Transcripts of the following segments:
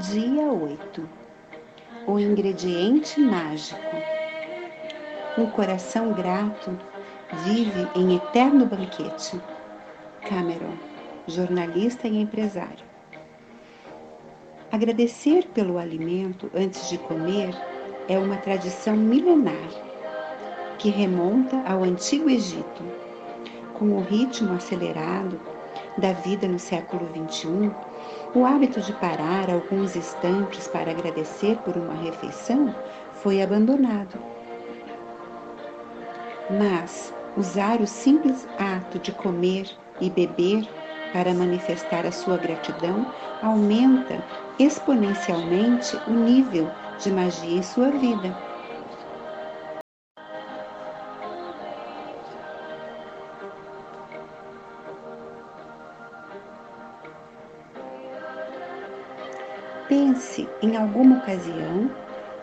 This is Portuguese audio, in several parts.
Dia 8 O ingrediente mágico. Um coração grato vive em eterno banquete. Cameron, jornalista e empresário. Agradecer pelo alimento antes de comer é uma tradição milenar que remonta ao Antigo Egito. Com o ritmo acelerado da vida no século XXI, o hábito de parar alguns instantes para agradecer por uma refeição foi abandonado. Mas usar o simples ato de comer e beber para manifestar a sua gratidão aumenta exponencialmente o nível de magia em sua vida. Pense em alguma ocasião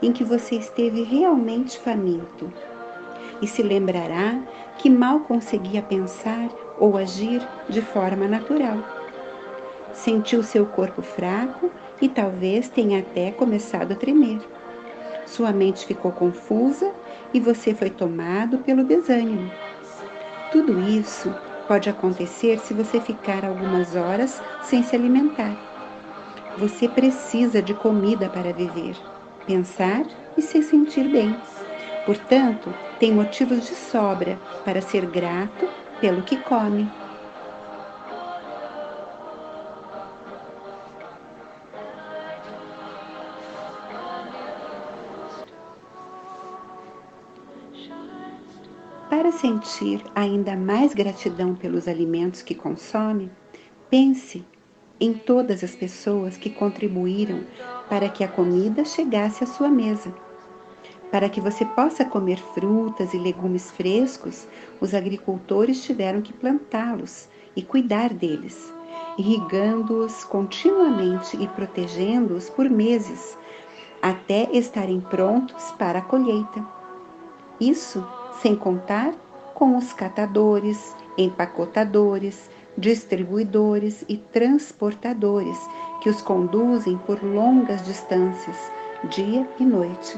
em que você esteve realmente faminto e se lembrará que mal conseguia pensar ou agir de forma natural. Sentiu seu corpo fraco e talvez tenha até começado a tremer. Sua mente ficou confusa e você foi tomado pelo desânimo. Tudo isso pode acontecer se você ficar algumas horas sem se alimentar. Você precisa de comida para viver, pensar e se sentir bem. Portanto, tem motivos de sobra para ser grato pelo que come. Para sentir ainda mais gratidão pelos alimentos que consome, pense em todas as pessoas que contribuíram para que a comida chegasse à sua mesa. Para que você possa comer frutas e legumes frescos, os agricultores tiveram que plantá-los e cuidar deles, irrigando-os continuamente e protegendo-os por meses, até estarem prontos para a colheita. Isso sem contar com os catadores, empacotadores, distribuidores e transportadores que os conduzem por longas distâncias, dia e noite.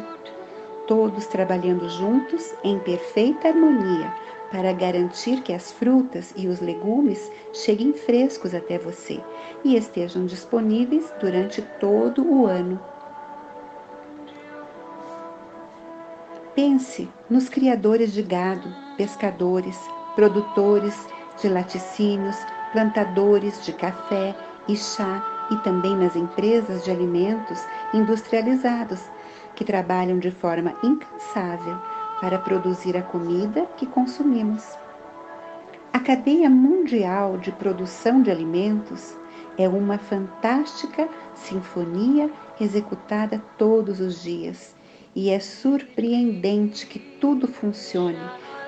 Todos trabalhando juntos em perfeita harmonia para garantir que as frutas e os legumes cheguem frescos até você e estejam disponíveis durante todo o ano. Pense nos criadores de gado, pescadores, produtores de laticínios, plantadores de café e chá e também nas empresas de alimentos industrializados que trabalham de forma incansável para produzir a comida que consumimos. A cadeia mundial de produção de alimentos é uma fantástica sinfonia executada todos os dias e é surpreendente que tudo funcione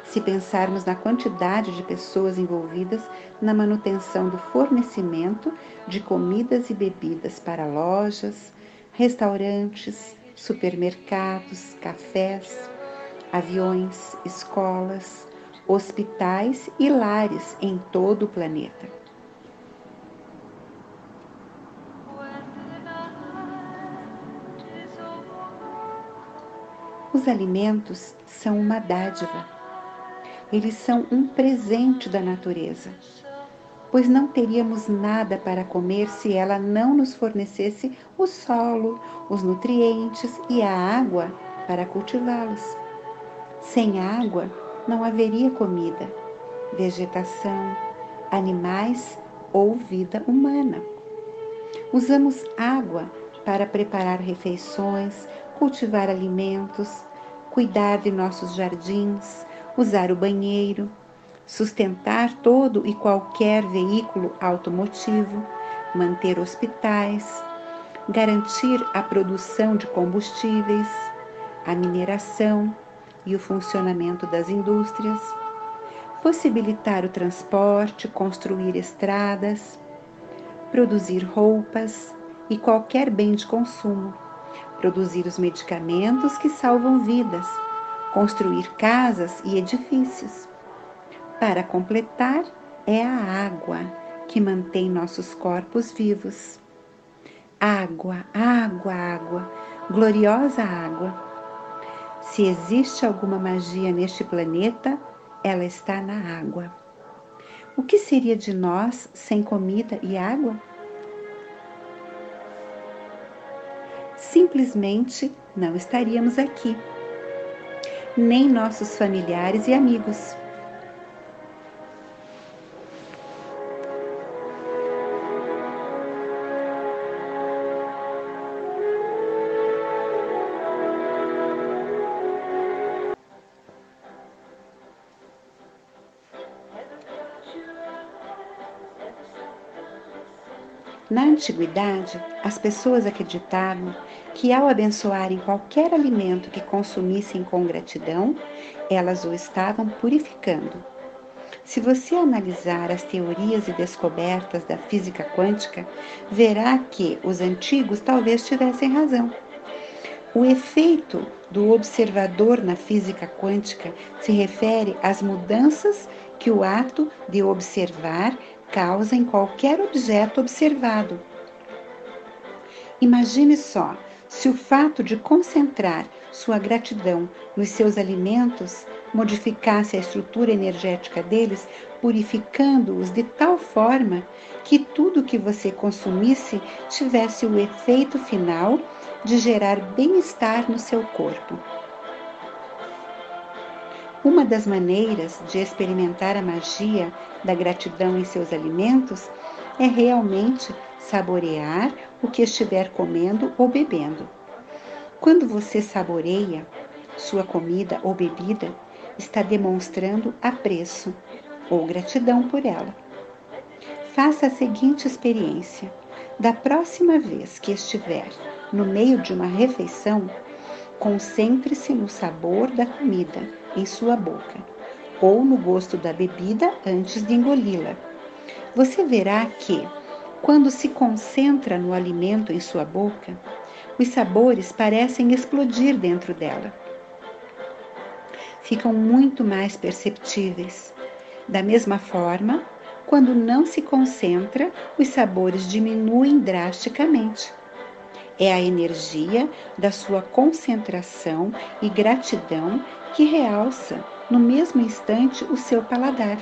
se pensarmos na quantidade de pessoas envolvidas na manutenção do fornecimento de comidas e bebidas para lojas, restaurantes, supermercados, cafés, aviões, escolas, hospitais e lares em todo o planeta. Os alimentos são uma dádiva eles são um presente da natureza, pois não teríamos nada para comer se ela não nos fornecesse o solo, os nutrientes e a água para cultivá-los. Sem água, não haveria comida, vegetação, animais ou vida humana. Usamos água para preparar refeições, cultivar alimentos, cuidar de nossos jardins, usar o banheiro, sustentar todo e qualquer veículo automotivo, manter hospitais, garantir a produção de combustíveis, a mineração e o funcionamento das indústrias, possibilitar o transporte, construir estradas, produzir roupas e qualquer bem de consumo, produzir os medicamentos que salvam vidas construir casas e edifícios. Para completar, é a água que mantém nossos corpos vivos. água, água, água, gloriosa água. Se existe alguma magia neste planeta, ela está na água. O que seria de nós sem comida e água? Simplesmente não estaríamos aqui, nem nossos familiares e amigos. Na antiguidade, as pessoas acreditavam que ao abençoarem qualquer alimento que consumissem com gratidão, elas o estavam purificando. Se você analisar as teorias e descobertas da física quântica, verá que os antigos talvez tivessem razão. O efeito do observador na física quântica se refere às mudanças que o ato de observar causa em qualquer objeto observado. Imagine só se o fato de concentrar sua gratidão nos seus alimentos modificasse a estrutura energética deles, purificando-os de tal forma que tudo que você consumisse tivesse o efeito final de gerar bem-estar no seu corpo. Uma das maneiras de experimentar a magia da gratidão em seus alimentos é realmente saborear o que estiver comendo ou bebendo. Quando você saboreia sua comida ou bebida, está demonstrando apreço ou gratidão por ela. Faça a seguinte experiência: da próxima vez que estiver no meio de uma refeição, concentre-se no sabor da comida em sua boca ou no gosto da bebida antes de engoli-la. Você verá que, quando se concentra no alimento em sua boca, os sabores parecem explodir dentro dela. Ficam muito mais perceptíveis. Da mesma forma, quando não se concentra, os sabores diminuem drasticamente. É a energia da sua concentração e gratidão que realça no mesmo instante o seu paladar.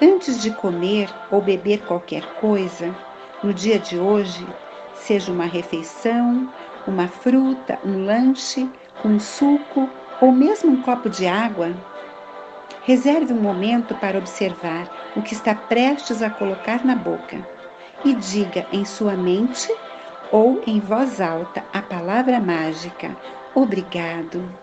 Antes de comer ou beber qualquer coisa, no dia de hoje, seja uma refeição, uma fruta, um lanche, um suco ou mesmo um copo de água, reserve um momento para observar o que está prestes a colocar na boca e diga em sua mente ou em voz alta a palavra mágica: Obrigado.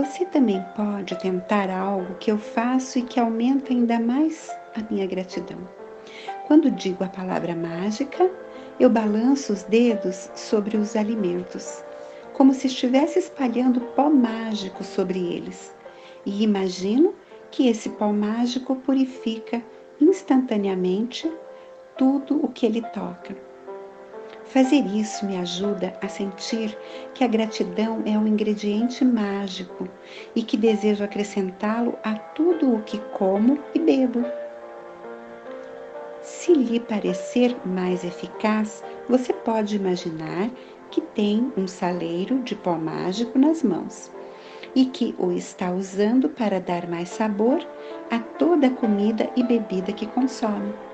Você também pode tentar algo que eu faço e que aumenta ainda mais a minha gratidão. Quando digo a palavra mágica, eu balanço os dedos sobre os alimentos, como se estivesse espalhando pó mágico sobre eles, e imagino que esse pó mágico purifica instantaneamente tudo o que ele toca Fazer isso me ajuda a sentir que a gratidão é um ingrediente mágico e que desejo acrescentá-lo a tudo o que como e bebo. Se lhe parecer mais eficaz, você pode imaginar que tem um saleiro de pó mágico nas mãos e que o está usando para dar mais sabor a toda a comida e bebida que consome.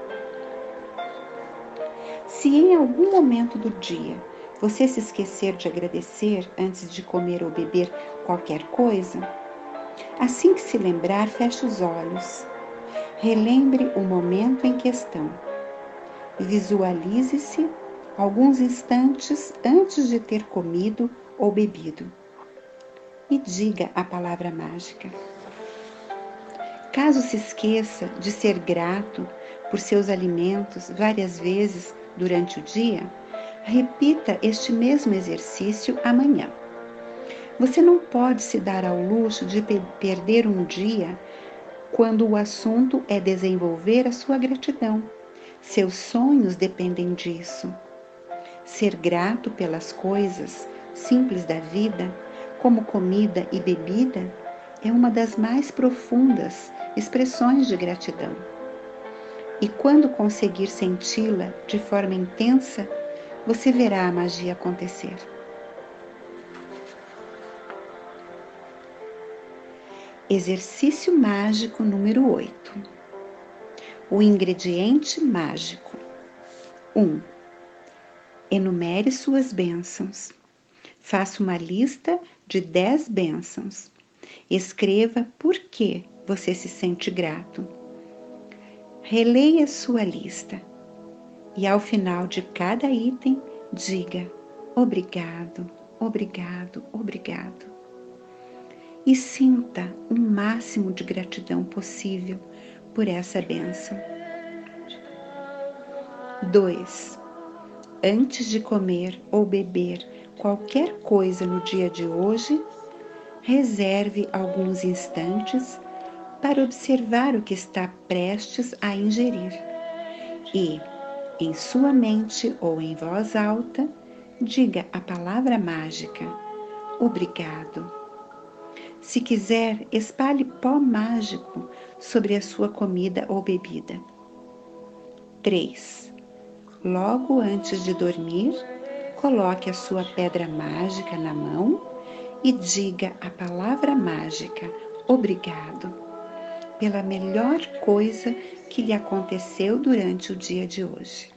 Se em algum momento do dia você se esquecer de agradecer antes de comer ou beber qualquer coisa, assim que se lembrar, feche os olhos. Relembre o momento em questão. Visualize-se alguns instantes antes de ter comido ou bebido e diga a palavra mágica. Caso se esqueça de ser grato por seus alimentos várias vezes durante o dia, repita este mesmo exercício amanhã. Você não pode se dar ao luxo de perder um dia quando o assunto é desenvolver a sua gratidão. Seus sonhos dependem disso. Ser grato pelas coisas simples da vida, como comida e bebida, é uma das mais profundas expressões de gratidão. E quando conseguir senti-la de forma intensa, você verá a magia acontecer. Exercício mágico número 8. O ingrediente mágico. 1. Um, enumere suas bênçãos. Faça uma lista de 10 bênçãos. Escreva por que você se sente grato. Releia sua lista e ao final de cada item diga obrigado, obrigado, obrigado e sinta o máximo de gratidão possível por essa bênção. 2. Antes de comer ou beber qualquer coisa no dia de hoje, reserve alguns instantes para observar o que está prestes a ingerir e, em sua mente ou em voz alta, diga a palavra mágica: Obrigado. Se quiser, espalhe pó mágico sobre a sua comida ou bebida. 3. Logo antes de dormir, coloque a sua pedra mágica na mão e diga a palavra mágica obrigado pela melhor coisa que lhe aconteceu durante o dia de hoje.